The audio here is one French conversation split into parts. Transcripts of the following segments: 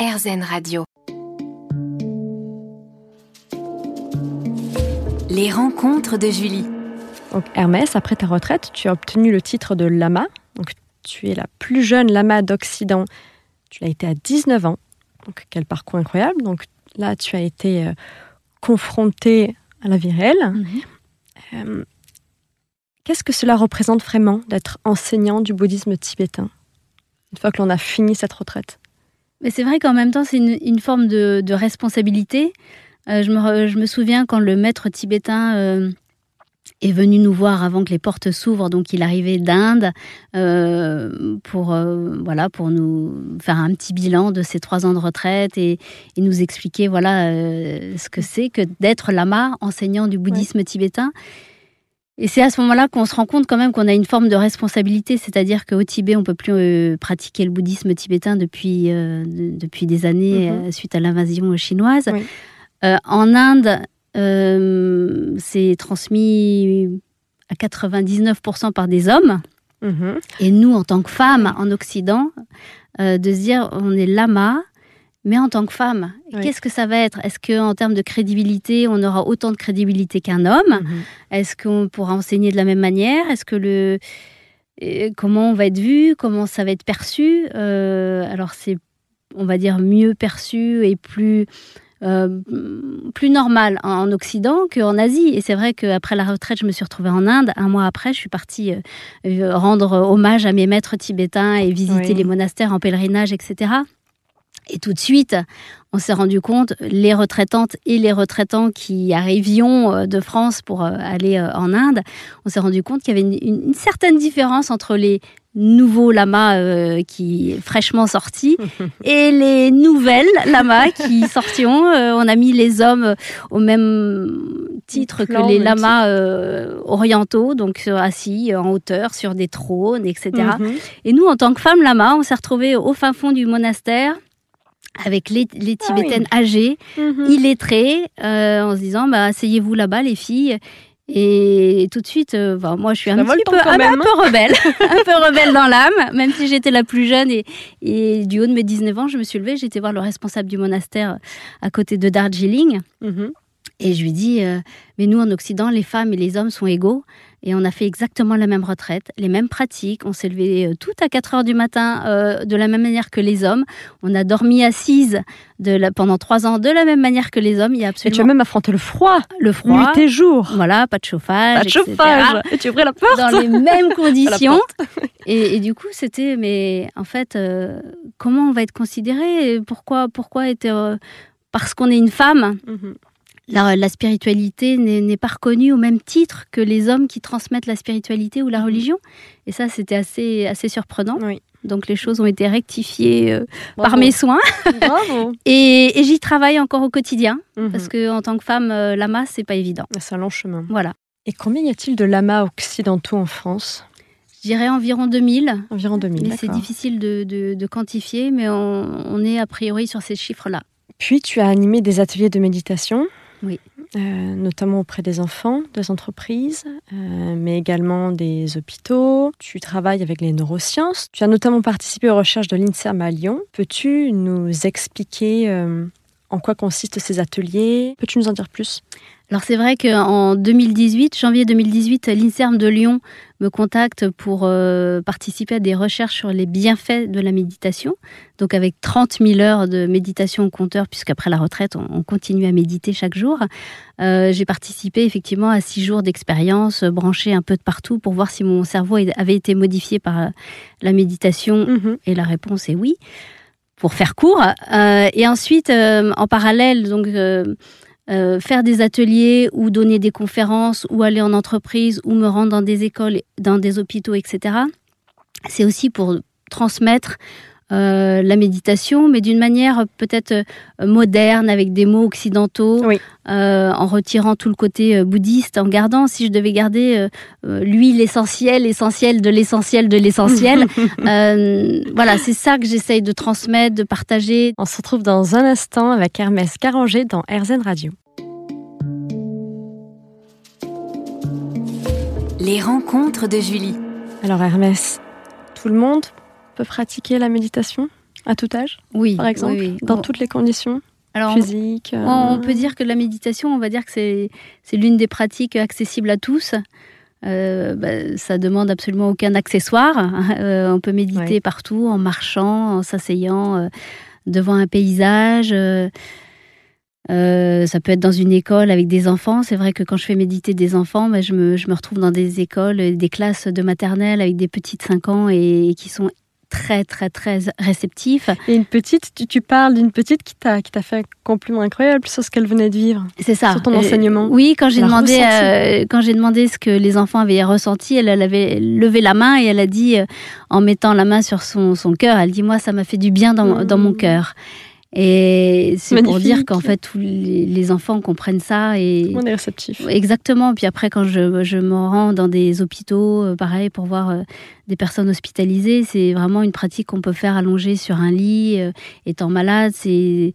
RZN Radio. Les rencontres de Julie. Donc Hermès, après ta retraite, tu as obtenu le titre de lama. Donc tu es la plus jeune lama d'Occident. Tu l'as été à 19 ans. Donc quel parcours incroyable. Donc là, tu as été euh, confronté à la vie réelle. Mhm. Euh, Qu'est-ce que cela représente vraiment d'être enseignant du bouddhisme tibétain? Une fois que l'on a fini cette retraite Mais c'est vrai qu'en même temps, c'est une, une forme de, de responsabilité. Euh, je, me, re- je me souviens quand le maître tibétain euh, est venu nous voir avant que les portes s'ouvrent, donc il arrivait d'Inde euh, pour, voilà, pour nous faire un petit bilan de ses trois ans de retraite et, et nous expliquer voilà, ce que c'est que d'être lama, enseignant du bouddhisme tibétain. Et c'est à ce moment-là qu'on se rend compte quand même qu'on a une forme de responsabilité, c'est-à-dire qu'au Tibet, on peut plus euh, pratiquer le bouddhisme tibétain depuis, euh, de- depuis des années Mhm. euh, suite à l'invasion chinoise. Oui. En Inde, c'est transmis à 99% par des hommes. Mhm. Et nous, en tant que femmes en Occident, de se dire on est lama, mais en tant que femme, Oui. qu'est-ce que ça va être? Est-ce qu'en termes de crédibilité, on aura autant de crédibilité qu'un homme? Mhm. Est-ce qu'on pourra enseigner de la même manière? Est-ce que le euh, comment on va être vu? Comment ça va être perçu? Euh, Alors c'est, on va dire, mieux perçu et plus euh, plus normal en, en Occident qu'en Asie. Et c'est vrai qu'après la retraite, je me suis retrouvée en Inde. Un mois après, je suis partie euh, rendre hommage à mes maîtres tibétains et visiter Oui. les monastères en pèlerinage, etc. Et tout de suite, on s'est rendu compte, les retraitantes et les retraitants qui arrivions euh, de France pour euh, aller euh, en Inde, on s'est rendu compte qu'il y avait une, certaine différence entre les nouveaux lamas euh, qui fraîchement sortis et les nouvelles lamas qui sortions. Euh, on a mis les hommes au même titre que les lamas euh, orientaux, donc assis en hauteur sur des trônes, etc. Mhm. Et nous, en tant que femmes lama, on s'est retrouvés au fin fond du monastère avec les, les Ah oui. Tibétaines âgées, Mhm. illettrées, euh, en se disant bah, asseyez-vous là-bas, les filles. Et tout de suite, euh, bah, moi, je suis un petit peu, un, même, un peu rebelle, un peu rebelle dans l'âme, même si j'étais la plus jeune et, et du haut de mes 19 ans, je me suis levée, j'étais voir le responsable du monastère à côté de Darjeeling. Mhm. Et je lui dis, euh, mais nous en Occident, les femmes et les hommes sont égaux. Et on a fait exactement la même retraite, les mêmes pratiques. On s'est levé euh, tout à 4 heures du matin euh, de la même manière que les hommes. On a dormi assise de la, pendant trois ans de la même manière que les hommes. Il y a Et tu as absolument même affronté le froid, le froid. nuit et jour. Voilà, pas de chauffage. Pas de etc. chauffage. Et tu ouvrais la porte. Dans les mêmes conditions. Et, et du coup, c'était, mais en fait, euh, comment on va être considéré? Pourquoi, pourquoi être. euh, parce qu'on est une femme, Mhm. La, la spiritualité n'est pas reconnue au même titre que les hommes qui transmettent la spiritualité ou la religion. Et ça, c'était assez, assez surprenant. Oui. Donc les choses ont été rectifiées euh, par mes soins. Bravo. Et, et j'y travaille encore au quotidien, Mhm. parce que en tant que femme, euh, lama, c'est pas évident. C'est un long chemin. Voilà. Et combien y a-t-il de lamas occidentaux en France? Je dirais environ 2000. Environ 2000. Mais c'est difficile de, de- de quantifier, mais on, on est a priori sur ces chiffres-là. Puis tu as animé des ateliers de méditation. Oui. euh, notamment auprès des enfants, des entreprises, euh, mais également des hôpitaux. Tu travailles avec les neurosciences. Tu as notamment participé aux recherches de l'INSERM à Lyon. Peux-tu nous expliquer euh, en quoi consistent ces ateliers? Peux-tu nous en dire plus? Alors c'est vrai qu'en 2018, janvier 2018, l'INSERM de Lyon me contacte pour euh, participer à des recherches sur les bienfaits de la méditation. Donc avec 30 000 heures de méditation au compteur, puisqu'après la retraite, on, on continue à méditer chaque jour. Euh, J'ai participé effectivement à six jours d'expérience, euh, branchée un peu de partout pour voir si mon cerveau avait été modifié par la méditation et la réponse est oui, pour faire court. Euh, et ensuite, euh, en parallèle, donc euh, faire des ateliers ou donner des conférences ou aller en entreprise ou me rendre dans des écoles, dans des hôpitaux, etc. C'est aussi pour transmettre euh, la méditation, mais d'une manière peut-être euh, moderne, avec des mots occidentaux, Oui. euh, en retirant tout le côté bouddhiste, en gardant, si je devais garder, euh, lui, l'essentiel, l'essentiel de l'essentiel de l'essentiel. Euh, voilà, c'est ça que j'essaye de transmettre, de partager. On se retrouve dans un instant avec Hermès Caranger dans RZN Radio. Les rencontres de Julie. Alors Hermès, tout le monde peut pratiquer la méditation À tout âge Oui. Par exemple oui, oui. Dans On- toutes les conditions alors, Physiques euh, On peut dire que la méditation, on va dire que c'est l'une des pratiques accessibles à tous. Euh, bah, ça demande absolument aucun accessoire. Euh, on peut méditer Ouais. partout, en marchant, en s'asseyant euh, devant un paysage. euh, euh, ça peut être dans une école avec des enfants. C'est vrai que quand je fais méditer des enfants, bah, je, me, je me retrouve dans des écoles, euh, des classes de maternelle avec des petits de 5 ans et, et qui sont très, très, très réceptifs. Et une petite, tu, tu parles d'une petite qui t'a qui t'a fait un compliment incroyable sur ce qu'elle venait de vivre. C'est ça. Sur ton Euh, enseignement. oui, quand j'ai demandé, euh, quand j'ai demandé ce que les enfants avaient ressenti, elle, elle avait levé la main et elle a dit, euh, en mettant la main sur son, son cœur, elle dit moi ça m'a fait du bien dans, Mmh. dans mon cœur. Et c'est pour dire qu'en fait tous les, les enfants comprennent ça et On est réceptif. Exactement. Puis après, quand je, je me rends dans des hôpitaux, euh, pareil, pour voir euh, des personnes hospitalisées, c'est vraiment une pratique qu'on peut faire allongée sur un lit, euh, étant malade. C'est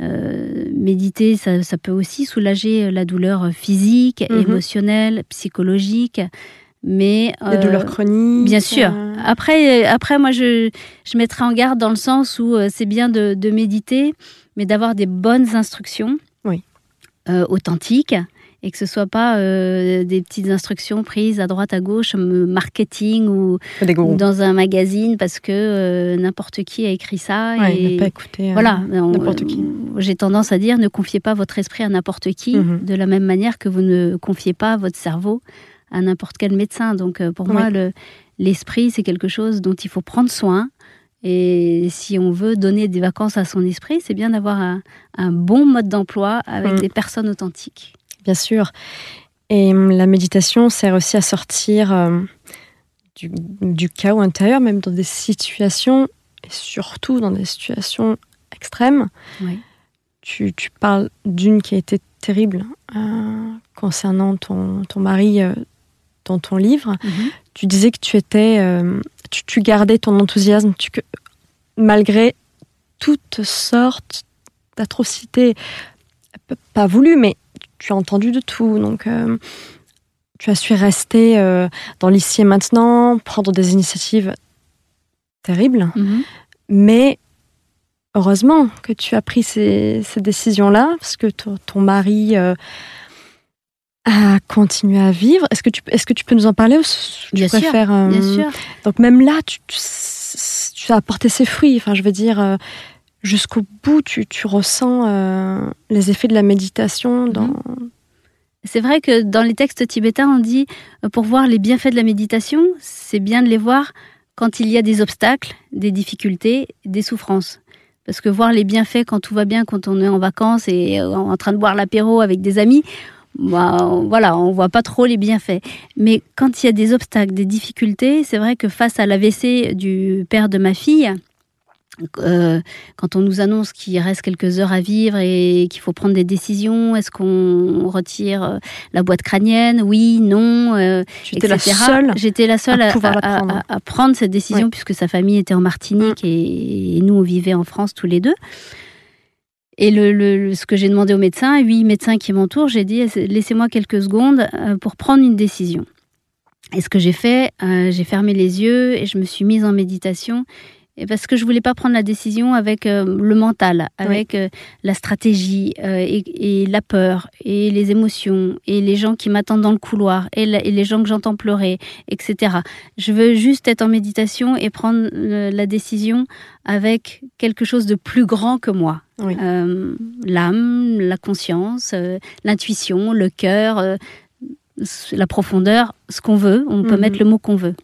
euh, méditer, ça, ça peut aussi soulager la douleur physique, Mhm. émotionnelle, psychologique. Mais Des euh, douleurs chroniques. Bien sûr. euh, Après, euh, après moi, je, je mettrai en garde dans le sens où euh, c'est bien de, de méditer, mais d'avoir des bonnes instructions Oui. euh, authentiques et que ce soit pas des petites instructions prises à droite à gauche, marketing ou, des dans un magazine parce que n'importe qui a écrit ça. Ouais, et ne pas écouter voilà, n'importe qui. J'ai tendance à dire ne confiez pas votre esprit à n'importe qui, Mhm. de la même manière que vous ne confiez pas votre cerveau à n'importe quel médecin. Donc euh, pour Oui. moi, le- l'esprit, c'est quelque chose dont il faut prendre soin. Et si on veut donner des vacances à son esprit, c'est bien d'avoir un, un bon mode d'emploi avec Mhm. des personnes authentiques. Bien sûr. Et hum, la méditation sert aussi à sortir euh, du, du chaos intérieur, même dans des situations, et surtout dans des situations extrêmes. Oui. Tu, tu parles d'une qui a été terrible euh, concernant ton, ton mari euh, dans ton livre. Tu disais que tu étais, euh, tu, tu gardais ton enthousiasme, tu, que, malgré toutes sortes d'atrocités, pas voulues, mais tu as entendu de tout. Donc, euh, tu as su rester euh, dans l'ici et maintenant, prendre des initiatives terribles, Mhm. mais heureusement que tu as pris ces, ces décisions-là, parce que ton, ton mari a continué à vivre. Est-ce que, tu, est-ce que tu peux nous en parler ou tu Bien sûr, préfères, euh, Bien sûr. donc même là, tu, tu, tu as apporté ses fruits. Enfin, je veux dire, euh, jusqu'au bout, tu, tu ressens euh, les effets de la méditation dans... C'est vrai que dans les textes tibétains, on dit pour voir les bienfaits de la méditation, c'est bien de les voir quand il y a des obstacles, des difficultés, des souffrances. Parce que voir les bienfaits quand tout va bien, quand on est en vacances et en train de boire l'apéro avec des amis, bah, on- voilà, on voit pas trop les bienfaits. Mais quand il y a des obstacles, des difficultés, c'est vrai que face à l'AVC du père de ma fille, euh, quand on nous annonce qu'il reste quelques heures à vivre et qu'il faut prendre des décisions, est-ce qu'on retire euh, la boîte crânienne? Oui, non, euh, Tu étais la seule. J'étais la seule à la prendre. à- à prendre cette décision puisque sa famille était en Martinique et, et nous on vivait en France tous les deux. Et le, le- ce que j'ai demandé au médecin, huit médecins qui m'entourent, j'ai dit laissez-moi quelques secondes euh, pour prendre une décision. Et ce que j'ai fait, euh, j'ai fermé les yeux et je me suis mise en méditation. Et parce que je voulais pas prendre la décision avec euh, le mental, avec euh, la stratégie euh, et, et la peur et les émotions et les gens qui m'attendent dans le couloir et, la- et les gens que j'entends pleurer, etc. Je veux juste être en méditation et prendre la décision avec quelque chose de plus grand que moi. Oui. L'âme, la conscience, l'intuition, le cœur, la profondeur, ce qu'on veut. On peut Mhm. mettre le mot qu'on veut.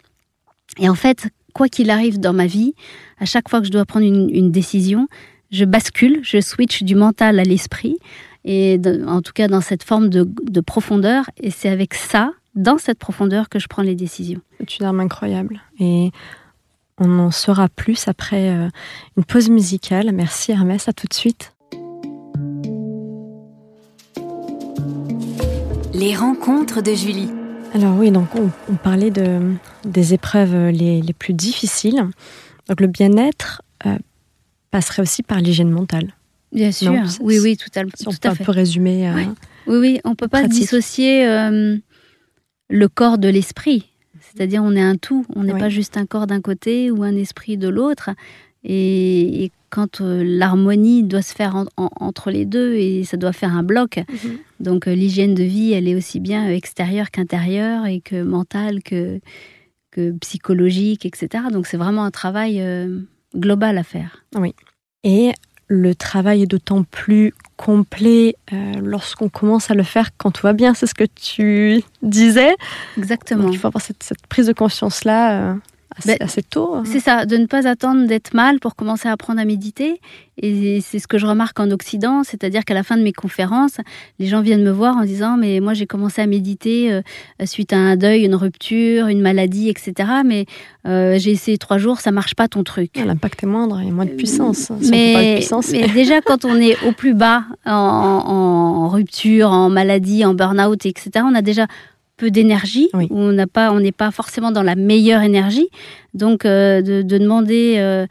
Et en fait, quoi qu'il arrive dans ma vie, à chaque fois que je dois prendre une, une décision, je bascule, je switch du mental à l'esprit, et de- en tout cas dans cette forme de, de profondeur. Et c'est avec ça, dans cette profondeur, que je prends les décisions. C'est une arme incroyable. Et on en saura plus après euh, une pause musicale. Merci Hermès, à tout de suite. Les rencontres de Julie. Alors oui, donc on, on parlait de, des épreuves les, les plus difficiles. Donc le bien-être euh, passerait aussi par l'hygiène mentale. Bien sûr, Non, oui, oui, tout à, Si on tout peut à un fait. peu résumer. euh. Oui, oui, on peut pas Pratique. dissocier euh, le corps de l'esprit. C'est-à-dire, on est un tout. On n'est Oui. pas juste un corps d'un côté ou un esprit de l'autre. Et, quand l'harmonie doit se faire entre les deux et ça doit faire un bloc. Mhm. Donc l'hygiène de vie, elle est aussi bien extérieure qu'intérieure et que mentale que, que psychologique, etc. Donc c'est vraiment un travail global à faire. Oui. Et le travail est d'autant plus complet euh, lorsqu'on commence à le faire quand tout va bien, c'est ce que tu disais. Exactement. il faut avoir cette, prise de conscience-là. Euh, ben, assez, tôt. Hein. C'est ça, de ne pas attendre d'être mal pour commencer à apprendre à méditer. Et c'est ce que je remarque en Occident, c'est-à-dire qu'à la fin de mes conférences, les gens viennent me voir en disant Mais moi, j'ai commencé à méditer euh, suite à un deuil, une rupture, une maladie, etc. Mais euh, j'ai essayé trois jours, ça marche pas ton truc. L'impact est moindre, il y a moins de puissance. mais, déjà, quand on est au plus bas, en, en rupture, en maladie, en burn-out, etc., on a déjà peu d'énergie, on n'a pas, on n'est pas forcément dans la meilleure énergie. Donc, euh, de, demander, euh,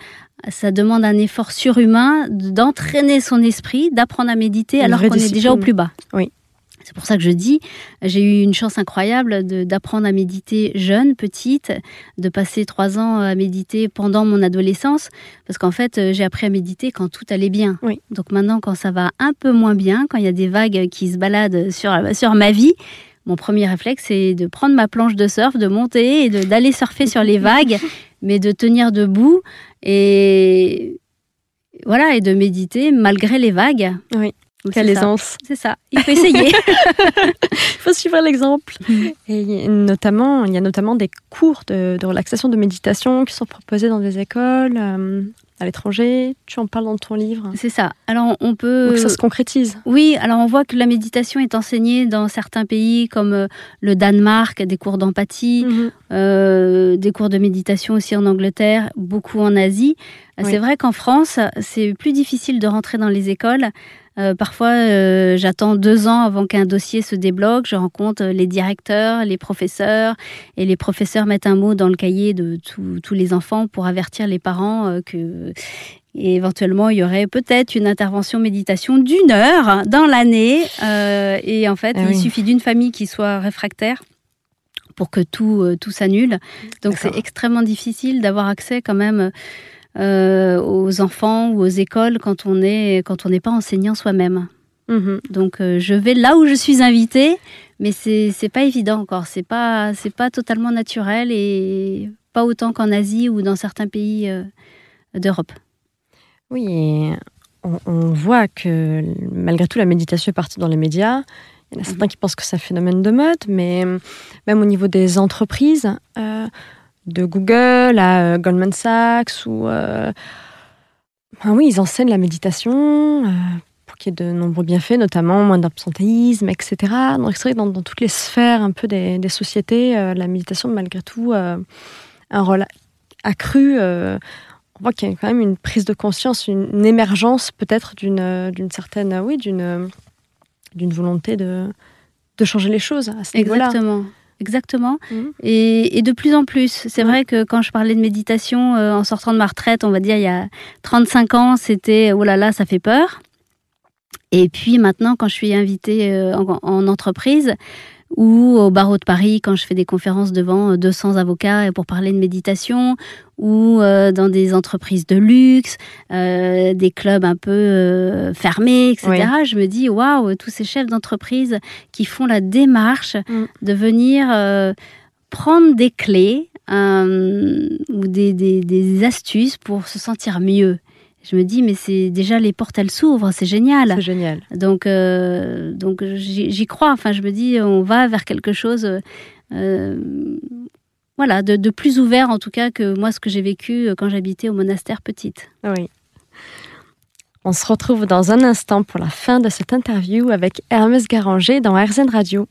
ça demande un effort surhumain d'entraîner son esprit, d'apprendre à méditer alors qu'on est déjà au plus bas. Oui. C'est pour ça que je dis, j'ai eu une chance incroyable d'apprendre à méditer jeune, petite, de passer trois ans à méditer pendant mon adolescence, parce qu'en fait, euh, j'ai appris à méditer quand tout allait bien. Oui. Donc maintenant, quand ça va un peu moins bien, quand il y a des vagues qui se baladent sur, sur ma vie, mon premier réflexe, c'est de prendre ma planche de surf, de monter et d'aller surfer sur les vagues, mais de tenir debout et voilà et de méditer malgré les vagues. Oui. Quelle aisance. C'est ça. Il faut essayer. Il faut suivre l'exemple. Mm. Et notamment, il y a notamment des cours de, relaxation, de méditation qui sont proposés dans des écoles. Euh, à l'étranger. Tu en parles dans ton livre. C'est ça. Alors on peut. Donc ça se concrétise. Oui. Alors on voit que la méditation est enseignée dans certains pays comme euh, le Danemark, des cours d'empathie, mhm. euh, des cours de méditation aussi en Angleterre, beaucoup en Asie. C'est vrai qu'en France, c'est plus difficile de rentrer dans les écoles. Euh, parfois, euh, j'attends deux ans avant qu'un dossier se débloque. Je rencontre les directeurs, les professeurs, et les professeurs mettent un mot dans le cahier de tous les enfants pour avertir les parents euh, que éventuellement, il y aurait peut-être une intervention méditation d'une heure dans l'année. et en fait, ah il suffit d'une famille qui soit réfractaire pour que tout, tout s'annule. Donc, c'est extrêmement difficile d'avoir accès quand même euh, aux enfants ou aux écoles quand on est quand on n'est pas enseignant soi-même. Mhm. Donc euh, je vais là où je suis invitée, mais c'est c'est pas évident encore. C'est pas c'est pas totalement naturel et pas autant qu'en Asie ou dans certains pays euh, d'Europe. Oui, on, on, voit que malgré tout la méditation est partie dans les médias. Il y en a certains qui pensent que c'est un phénomène de mode, mais même au niveau des entreprises, de Google à euh, Goldman Sachs ou euh, oui, ils enseignent la méditation euh, pour qu'il y ait de nombreux bienfaits, notamment moins d'absentéisme, etc. Donc c'est vrai que dans, toutes les sphères un peu des, sociétés, la méditation malgré tout un rôle accru. on voit qu'il y a quand même une prise de conscience, une, émergence peut-être d'une d'une certaine oui d'une d'une volonté de de changer les choses à. Exactement. Exactement. Mhm. Et, de plus en plus. C'est vrai que quand je parlais de méditation euh, en sortant de ma retraite, on va dire il y a 35 ans, c'était oh là là, ça fait peur. Et puis maintenant, quand je suis invitée euh, en, entreprise, ou au barreau de Paris quand je fais des conférences devant 200 avocats pour parler de méditation, ou euh, dans des entreprises de luxe, euh, des clubs un peu euh, fermés, etc. Je me dis, waouh, tous ces chefs d'entreprise qui font la démarche mm. de venir prendre des clés ou des, des, astuces pour se sentir mieux je me dis mais c'est déjà les portes elles s'ouvrent c'est génial c'est génial donc donc j'y crois enfin je me dis on va vers quelque chose voilà, de, plus ouvert en tout cas que moi ce que j'ai vécu euh, quand j'habitais au monastère petite. Oui. On se retrouve dans un instant pour la fin de cette interview avec Hermès Garanger dans RZN Radio.